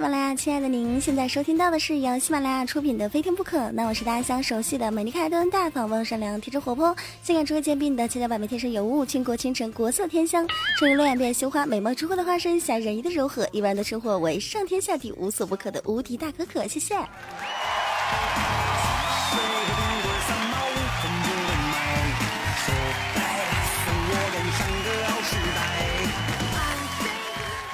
喜马拉雅，亲爱的您，现在收听到的是由喜马拉雅出品的《非听不可》。那我是大家相熟悉的美丽可爱、端大方、温柔善良、天真活泼、性感智慧兼并的千娇百媚、天生尤物、倾国倾城、国色天香、春日落眼变羞花、美貌出货的化身、侠人意的柔和，一般的称呼为上天下地无所不可的无敌大可可。谢谢。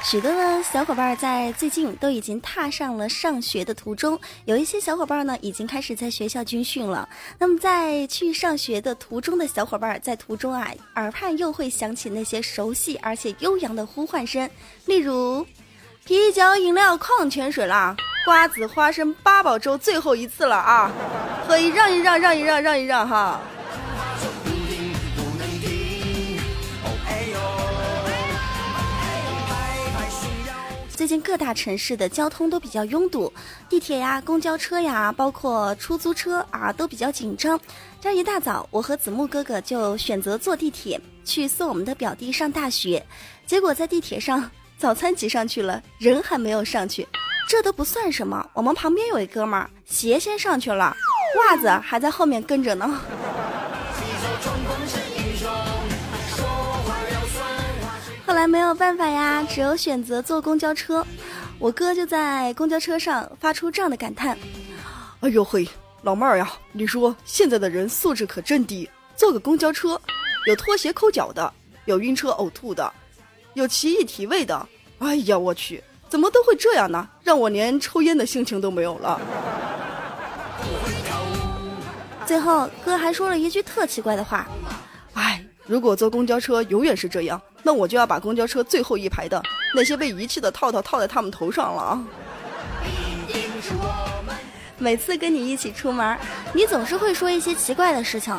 许多的小伙伴在最近都已经踏上了上学的途中，有一些小伙伴呢已经开始在学校军训了。那么在去上学的途中的小伙伴，在途中啊，耳畔又会响起那些熟悉而且悠扬的呼唤声，例如：啤酒、饮料、矿泉水啦，瓜子、花生、八宝粥，最后一次了啊！可以让一让，让一让，让一让哈。最近各大城市的交通都比较拥堵，地铁呀、公交车呀，包括出租车啊，都比较紧张。这一大早，我和子木哥哥就选择坐地铁去送我们的表弟上大学。结果在地铁上，早餐挤上去了，人还没有上去。这都不算什么，我们旁边有一哥们儿鞋先上去了，袜子还在后面跟着呢。来没有办法呀，只有选择坐公交车。我哥就在公交车上发出这样的感叹：“哎呦嘿，老妹儿呀，你说现在的人素质可真低。坐个公交车，有脱鞋抠脚的，有晕车呕吐的，有奇异体味的。哎呀，我去，怎么都会这样呢？让我连抽烟的心情都没有了。”最后，哥还说了一句特奇怪的话：“哎，如果坐公交车永远是这样。”那我就要把公交车最后一排的那些被遗弃的套套套在他们头上了啊！每次跟你一起出门，你总是会说一些奇怪的事情。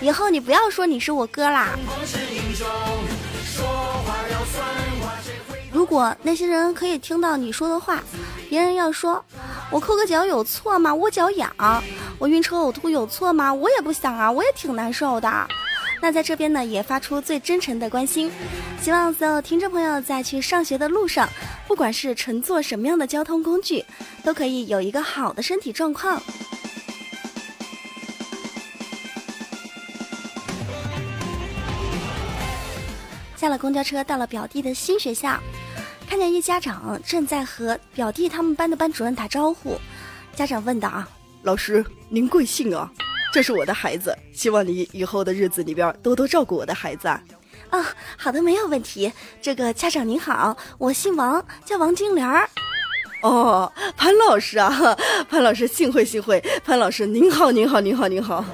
以后你不要说你是我哥啦。如果那些人可以听到你说的话，别人要说我抠个脚有错吗？我脚痒。我晕车呕吐有错吗？我也不想啊，我也挺难受的。那在这边呢，也发出最真诚的关心，希望所有听众朋友在去上学的路上，不管是乘坐什么样的交通工具，都可以有一个好的身体状况。下了公交车，到了表弟的新学校，看见一家长正在和表弟他们班的班主任打招呼。家长问道：“啊，老师，您贵姓啊？”这是我的孩子，希望你以后的日子里边多多照顾我的孩子啊！啊，好的，没有问题。这个家长您好，我姓王，叫王金莲儿。哦，潘老师啊，潘老师，幸会幸会，潘老师您好，您好，您好，您好。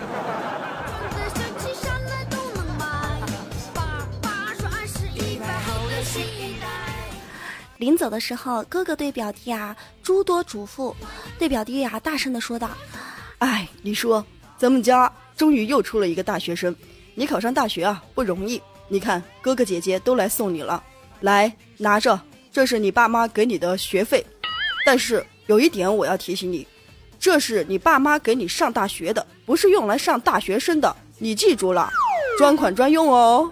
临走的时候，哥哥对表弟啊诸多嘱咐，对表弟啊大声的说道：“哎，你说。”咱们家终于又出了一个大学生，你考上大学啊不容易。你看哥哥姐姐都来送你了，来拿着，这是你爸妈给你的学费。但是有一点我要提醒你，这是你爸妈给你上大学的，不是用来上大学生的，你记住了，专款专用哦。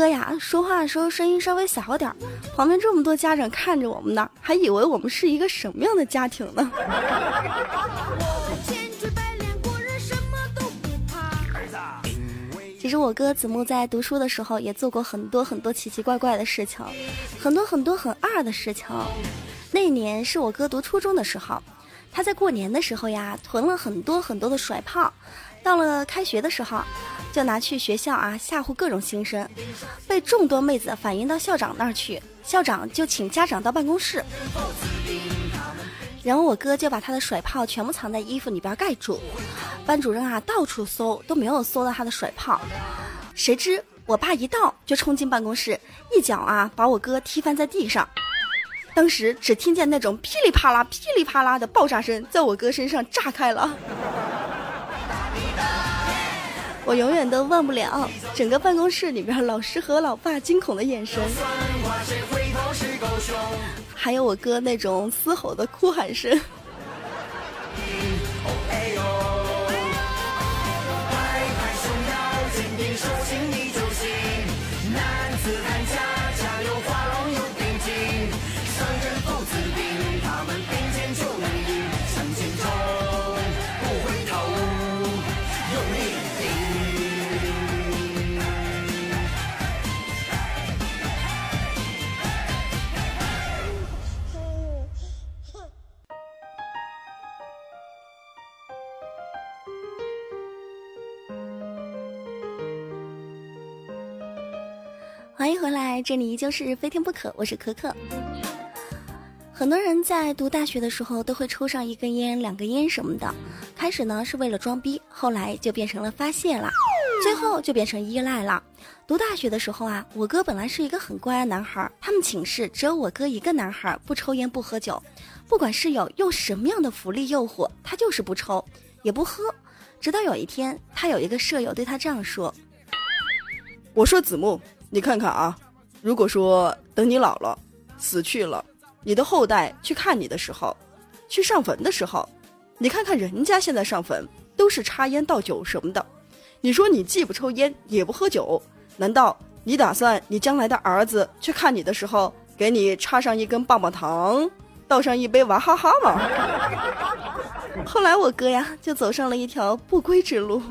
哥呀，说话的时候声音稍微小点儿，旁边这么多家长看着我们呢，还以为我们是一个什么样的家庭呢？其实我哥子木在读书的时候也做过很多很多奇奇怪怪的事情，很多很多很二的事情。那年是我哥读初中的时候，他在过年的时候呀囤了很多很多的甩炮，到了开学的时候。就拿去学校啊吓唬各种新生，被众多妹子反映到校长那儿去，校长就请家长到办公室，然后我哥就把他的甩炮全部藏在衣服里边盖住，班主任啊到处搜都没有搜到他的甩炮，谁知我爸一到就冲进办公室，一脚啊把我哥踢翻在地上，当时只听见那种噼里啪啦噼里啪啦的爆炸声在我哥身上炸开了。我永远都忘不了整个办公室里边老师和老爸惊恐的眼神，还有我哥那种嘶吼的哭喊声。这里依旧是非听不可，我是可可。很多人在读大学的时候都会抽上一根烟、两根烟什么的，开始呢是为了装逼，后来就变成了发泄了，最后就变成依赖了。读大学的时候啊，我哥本来是一个很乖的男孩，他们寝室只有我哥一个男孩不抽烟不喝酒，不管室友用什么样的福利诱惑，他就是不抽也不喝。直到有一天，他有一个舍友对他这样说：“我说子木。”你看看啊，如果说等你老了，死去了，你的后代去看你的时候，去上坟的时候，你看看人家现在上坟都是插烟倒酒什么的，你说你既不抽烟也不喝酒，难道你打算你将来的儿子去看你的时候，给你插上一根棒棒糖，倒上一杯娃哈哈吗？后来我哥呀就走上了一条不归之路。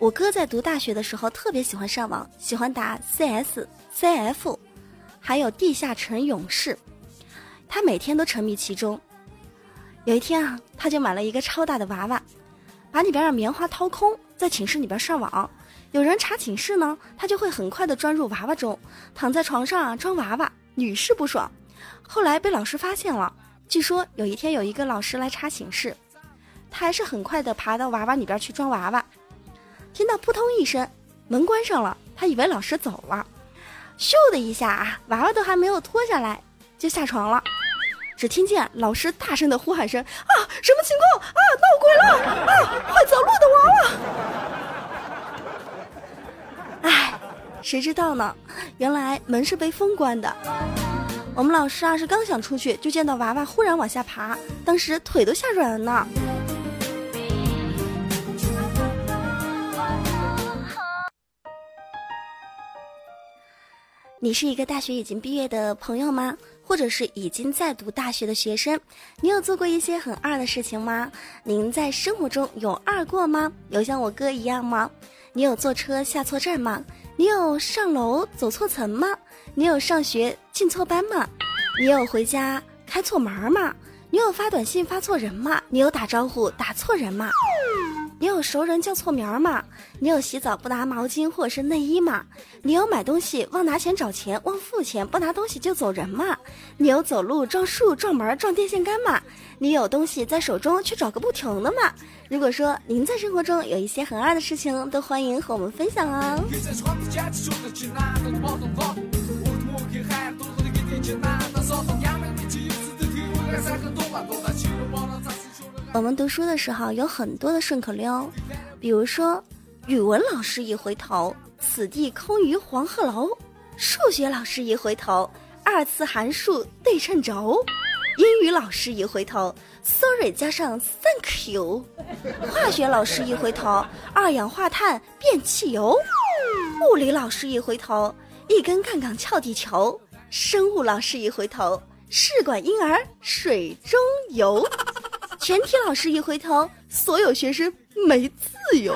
我哥在读大学的时候特别喜欢上网，喜欢打 CS、CF，还有地下城勇士，他每天都沉迷其中。有一天啊，他就买了一个超大的娃娃，把里边的棉花掏空，在寝室里边上网。有人查寝室呢，他就会很快的钻入娃娃中，躺在床上啊装娃娃，屡试不爽。后来被老师发现了。据说有一天有一个老师来查寝室，他还是很快的爬到娃娃里边去装娃娃。听到扑通一声，门关上了，他以为老师走了，咻的一下啊，娃娃都还没有脱下来就下床了。只听见老师大声的呼喊声：“啊，什么情况？啊，闹鬼了！啊，会走路的娃娃！”哎，谁知道呢？原来门是被封关的。我们老师啊是刚想出去，就见到娃娃忽然往下爬，当时腿都吓软了呢。你是一个大学已经毕业的朋友吗？或者是已经在读大学的学生？你有做过一些很二的事情吗？您在生活中有二过吗？有像我哥一样吗？你有坐车下错站吗？你有上楼走错层吗？你有上学进错班吗？你有回家开错门吗？你有发短信发错人吗？你有打招呼打错人吗？你有熟人叫错名吗？你有洗澡不拿毛巾或者是内衣吗？你有买东西忘拿钱找钱忘付钱不拿东西就走人吗？你有走路撞树撞门撞电线杆吗？你有东西在手中却找个不停的吗？如果说您在生活中有一些很二的事情，都欢迎和我们分享哦。我们读书的时候有很多的顺口溜，比如说，语文老师一回头，此地空余黄鹤楼；数学老师一回头，二次函数对称轴；英语老师一回头，sorry 加上 thank you；化学老师一回头，二氧化碳变汽油；物理老师一回头，一根杠杠撬地球；生物老师一回头，试管婴儿水中游。全体老师一回头，所有学生没自由。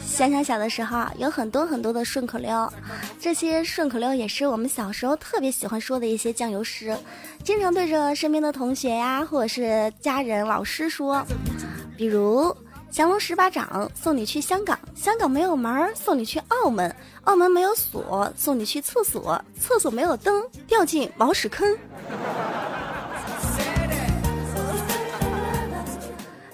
想想小的时候，有很多很多的顺口溜，这些顺口溜也是我们小时候特别喜欢说的一些酱油诗，经常对着身边的同学呀，或者是家人、老师说，比如。降龙十八掌送你去香港，香港没有门送你去澳门，澳门没有锁送你去厕所，厕所没有灯掉进茅屎坑。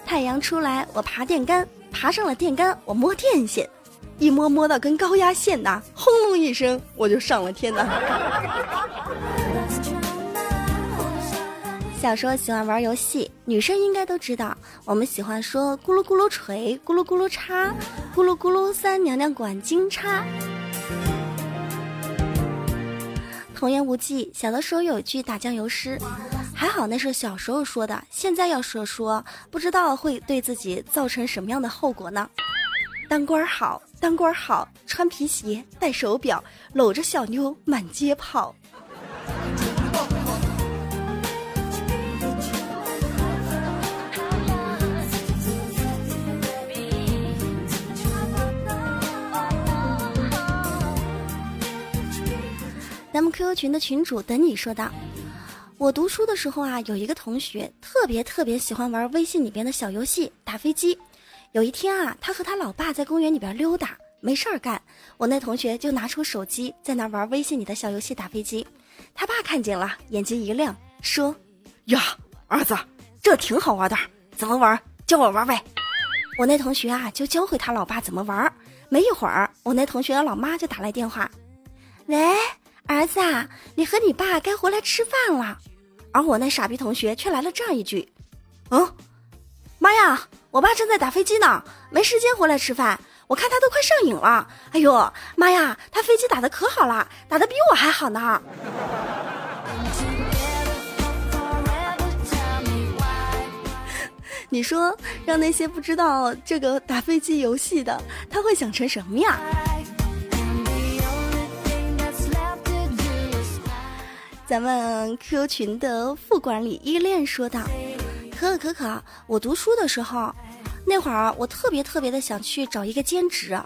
太阳出来，我爬电杆，爬上了电杆，我摸电线，一摸摸到根高压线呐，轰隆一声，我就上了天呐。小时候喜欢玩游戏，女生应该都知道，我们喜欢说咕噜咕噜锤，咕噜咕噜叉，咕噜咕噜三娘娘管金叉。童言无忌，小的时候有句打酱油诗，还好那是小时候说的，现在要说说，不知道会对自己造成什么样的后果呢？当官好，当官好，穿皮鞋，戴手表，搂着小妞满街跑。咱们 QQ 群的群主等你说道：“我读书的时候啊，有一个同学特别特别喜欢玩微信里边的小游戏，打飞机。有一天啊，他和他老爸在公园里边溜达，没事儿干，我那同学就拿出手机在那玩微信里的小游戏打飞机。他爸看见了，眼睛一亮，说：‘呀，儿子，这挺好玩的，怎么玩？教我玩呗。’我那同学啊，就教会他老爸怎么玩。没一会儿，我那同学的老妈就打来电话，喂。”儿子啊，你和你爸该回来吃饭了，而我那傻逼同学却来了这样一句：“嗯，妈呀，我爸正在打飞机呢，没时间回来吃饭。我看他都快上瘾了。哎呦，妈呀，他飞机打的可好了，打的比我还好呢。”你说，让那些不知道这个打飞机游戏的，他会想成什么呀？咱们 Q 群的副管理依恋说道：“可可可可，我读书的时候，那会儿我特别特别的想去找一个兼职。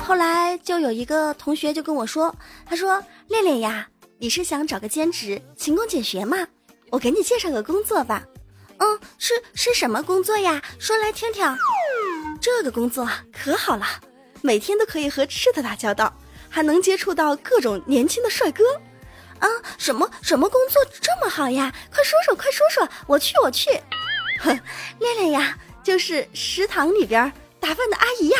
后来就有一个同学就跟我说，他说恋恋呀，你是想找个兼职勤工俭学吗？我给你介绍个工作吧。嗯，是是什么工作呀？说来听听。这个工作可好了，每天都可以和吃的打交道，还能接触到各种年轻的帅哥。”啊，什么什么工作这么好呀？快说说，快说说，我去，我去。哼，恋恋呀，就是食堂里边打饭的阿姨呀。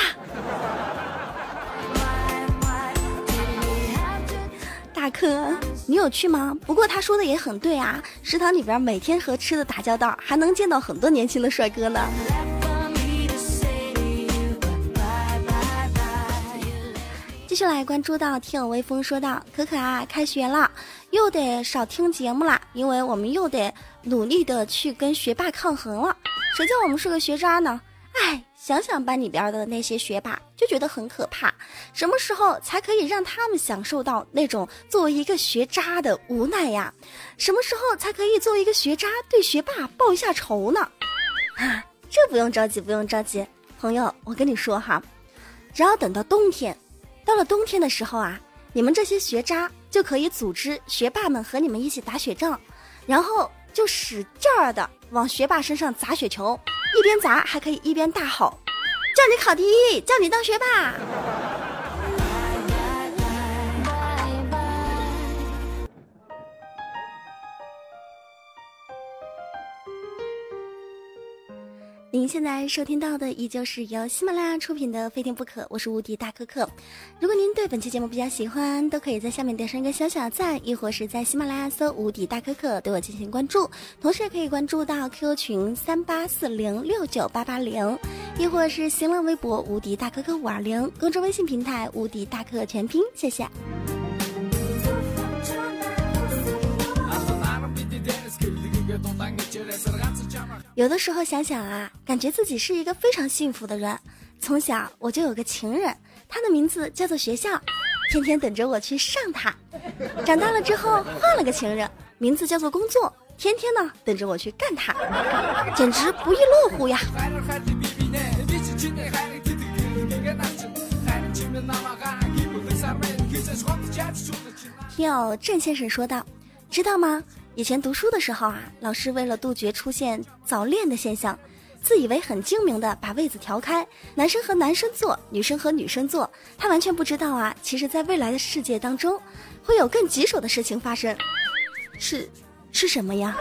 大哥，你有去吗？不过他说的也很对啊，食堂里边每天和吃的打交道，还能见到很多年轻的帅哥呢。继续来关注到听友微风说道：“可可啊，开学了，又得少听节目啦，因为我们又得努力的去跟学霸抗衡了。谁叫我们是个学渣呢？哎，想想班里边的那些学霸，就觉得很可怕。什么时候才可以让他们享受到那种作为一个学渣的无奈呀？什么时候才可以作为一个学渣对学霸报一下仇呢？啊，这不用着急，不用着急，朋友，我跟你说哈，只要等到冬天。”到了冬天的时候啊，你们这些学渣就可以组织学霸们和你们一起打雪仗，然后就使劲儿的往学霸身上砸雪球，一边砸还可以一边大吼：“叫你考第一，叫你当学霸。”您现在收听到的依旧是由喜马拉雅出品的《非听不可》，我是无敌大可可。如果您对本期节目比较喜欢，都可以在下面点上一个小小赞，亦或是在喜马拉雅搜“无敌大可可”对我进行关注。同时也可以关注到 QQ 群三八四零六九八八零，亦或是新浪微博“无敌大可可五二零”，公众微信平台“无敌大可全拼”。谢谢。有的时候想想啊，感觉自己是一个非常幸福的人。从小我就有个情人，他的名字叫做学校，天天等着我去上他。长大了之后换了个情人，名字叫做工作，天天呢等着我去干他，简直不亦乐乎呀！听友郑先生说道：“知道吗？”以前读书的时候啊，老师为了杜绝出现早恋的现象，自以为很精明的把位子调开，男生和男生坐，女生和女生坐。他完全不知道啊，其实，在未来的世界当中，会有更棘手的事情发生。是，是什么呀？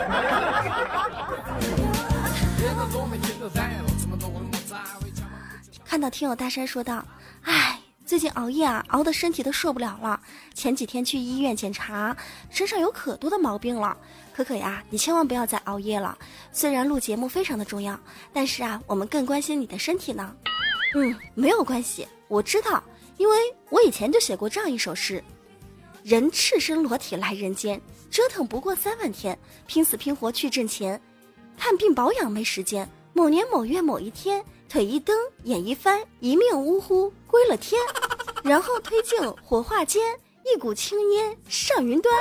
看到听友大山说道：“唉。”最近熬夜啊，熬的身体都受不了了。前几天去医院检查，身上有可多的毛病了。可可呀，你千万不要再熬夜了。虽然录节目非常的重要，但是啊，我们更关心你的身体呢。嗯，没有关系，我知道，因为我以前就写过这样一首诗：人赤身裸体来人间，折腾不过三万天，拼死拼活去挣钱，看病保养没时间。某年某月某一天，腿一蹬，眼一翻，一命呜呼归了天，然后推进火化间，一股青烟上云端，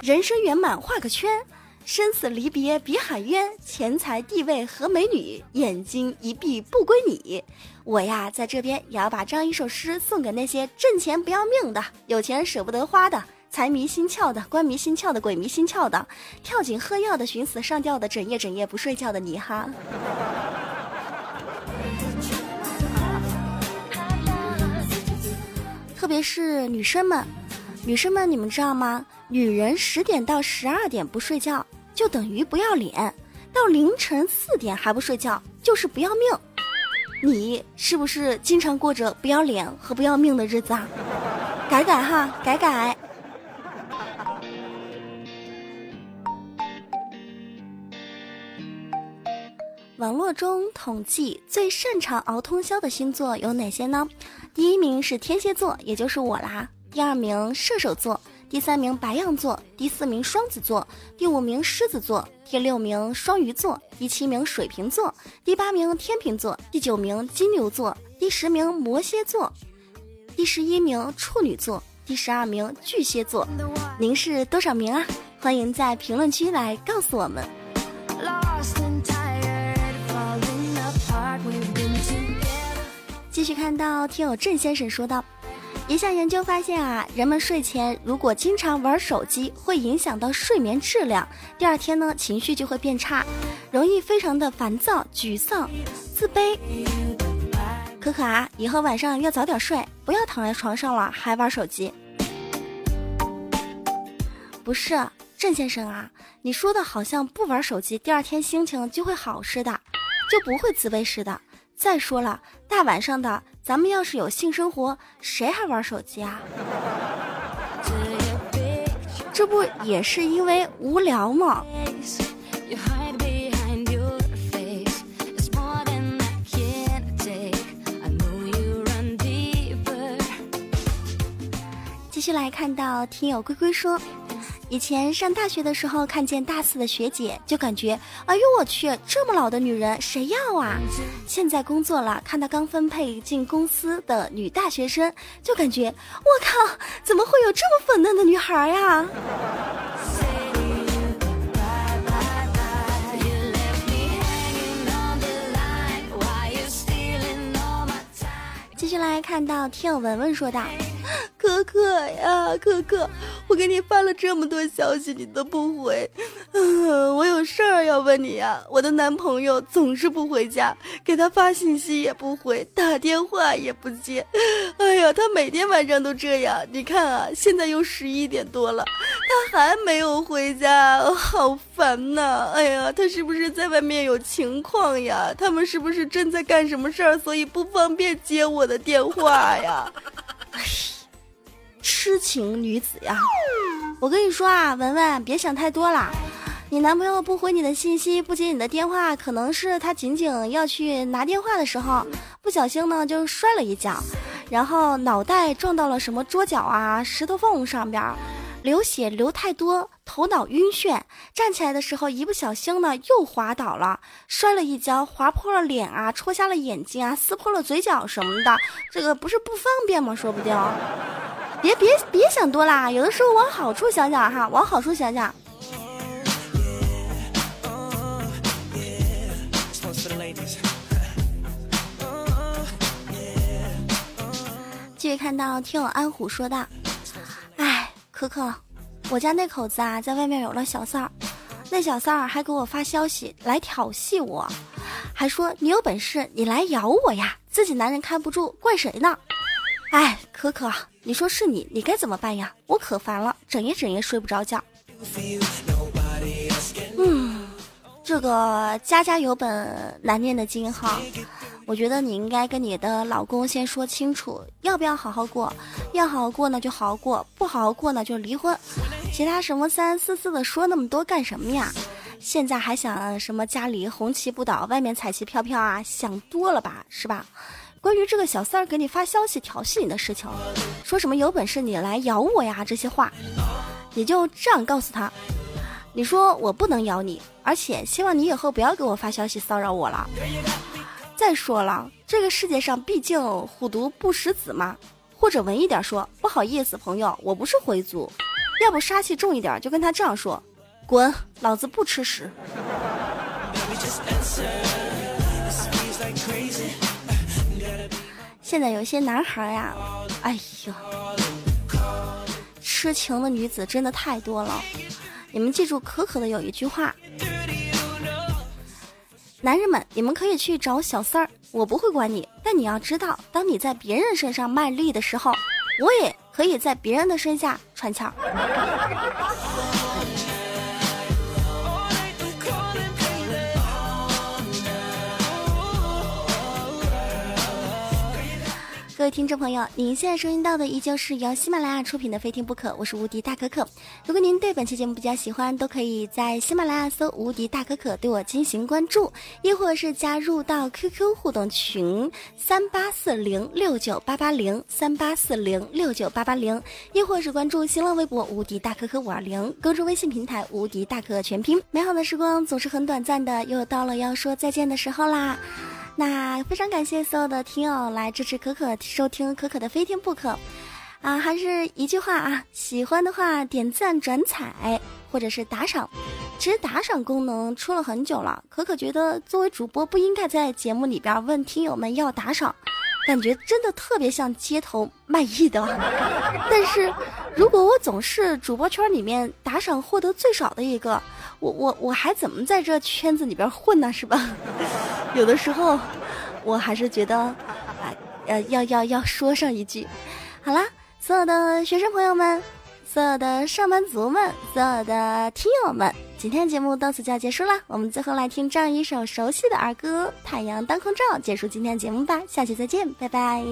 人生圆满画个圈。生死离别别喊冤，钱财地位和美女，眼睛一闭不归你。我呀，在这边也要把这样一首诗送给那些挣钱不要命的、有钱舍不得花的、财迷心窍的、官迷心窍的、鬼迷心窍的、跳井喝药的、寻死上吊的、整夜整夜不睡觉的你哈。特别是女生们，女生们，你们知道吗？女人十点到十二点不睡觉。就等于不要脸，到凌晨四点还不睡觉，就是不要命。你是不是经常过着不要脸和不要命的日子啊？改改哈，改改。网络中统计最擅长熬通宵的星座有哪些呢？第一名是天蝎座，也就是我啦。第二名射手座。第三名白羊座，第四名双子座，第五名狮子座，第六名双鱼座，第七名水瓶座，第八名天秤座，第九名金牛座，第十名摩羯座，第十一名处女座，第十二名巨蟹座。您是多少名啊？欢迎在评论区来告诉我们。继续看到听友郑先生说道。一项研究发现啊，人们睡前如果经常玩手机，会影响到睡眠质量。第二天呢，情绪就会变差，容易非常的烦躁、沮丧、自卑。可可啊，以后晚上要早点睡，不要躺在床上了还玩手机。不是郑先生啊，你说的好像不玩手机，第二天心情就会好似的，就不会自卑似的。再说了，大晚上的。咱们要是有性生活，谁还玩手机啊？这不也是因为无聊吗？继续来看到听友龟龟说。以前上大学的时候，看见大四的学姐，就感觉，哎呦我去，这么老的女人谁要啊？现在工作了，看到刚分配进公司的女大学生，就感觉，我靠，怎么会有这么粉嫩的女孩呀？继续来看到听友文文说道。可可呀，可可，我给你发了这么多消息，你都不回，嗯，我有事儿要问你呀。我的男朋友总是不回家，给他发信息也不回，打电话也不接，哎呀，他每天晚上都这样。你看啊，现在又十一点多了，他还没有回家，好烦呐！哎呀，他是不是在外面有情况呀？他们是不是正在干什么事儿，所以不方便接我的电话呀？痴情女子呀，我跟你说啊，文文，别想太多啦。你男朋友不回你的信息，不接你的电话，可能是他仅仅要去拿电话的时候，不小心呢就摔了一跤，然后脑袋撞到了什么桌角啊、石头缝上边儿，流血流太多，头脑晕眩，站起来的时候一不小心呢又滑倒了，摔了一跤，划破了脸啊，戳瞎了眼睛啊，撕破了嘴角什么的，这个不是不方便吗？说不定。别别别想多啦，有的时候往好处想想哈，往好处想想。继续看到听友安虎说道：“，可可，我家那口子啊，在外面有了小三儿，那小三儿还给我发消息来调戏我，还说你有本事你来咬我呀，自己男人看不住，怪谁呢？哎，可可。”你说是你，你该怎么办呀？我可烦了，整夜整夜睡不着觉。嗯，这个家家有本难念的经哈，我觉得你应该跟你的老公先说清楚，要不要好好过？要好好过呢就好好过，不好好过呢就离婚。其他什么三三四四的说那么多干什么呀？现在还想什么家里红旗不倒，外面彩旗飘飘啊？想多了吧，是吧？关于这个小三儿给你发消息调戏你的事情，说什么有本事你来咬我呀这些话，你就这样告诉他，你说我不能咬你，而且希望你以后不要给我发消息骚扰我了。再说了，这个世界上毕竟虎毒不食子嘛。或者文艺点说，不好意思，朋友，我不是回族。要不杀气重一点，就跟他这样说，滚，老子不吃屎。现在有些男孩呀，哎呀，痴情的女子真的太多了。你们记住可可的有一句话。男人们，你们可以去找小三儿，我不会管你。但你要知道，当你在别人身上卖力的时候，我也可以在别人的身下喘气儿位听众朋友，您现在收听到的依旧是由喜马拉雅出品的《非听不可》，我是无敌大可可。如果您对本期节目比较喜欢，都可以在喜马拉雅搜“无敌大可可”对我进行关注，亦或是加入到 QQ 互动群三八四零六九八八零三八四零六九八八零，亦或是关注新浪微博“无敌大可可五二零”，关注微信平台“无敌大可全拼”。美好的时光总是很短暂的，又到了要说再见的时候啦。那非常感谢所有的听友来支持可可收听可可的非听不可，啊，还是一句话啊，喜欢的话点赞转采或者是打赏。其实打赏功能出了很久了，可可觉得作为主播不应该在节目里边问听友们要打赏，感觉真的特别像街头卖艺的。但是如果我总是主播圈里面打赏获得最少的一个。我我我还怎么在这圈子里边混呢？是吧？有的时候，我还是觉得，啊，呃，要要要说上一句。好啦，所有的学生朋友们，所有的上班族们，所有的听友们，今天节目到此就要结束了。我们最后来听这样一首熟悉的儿歌《太阳当空照》，结束今天的节目吧。下期再见，拜拜。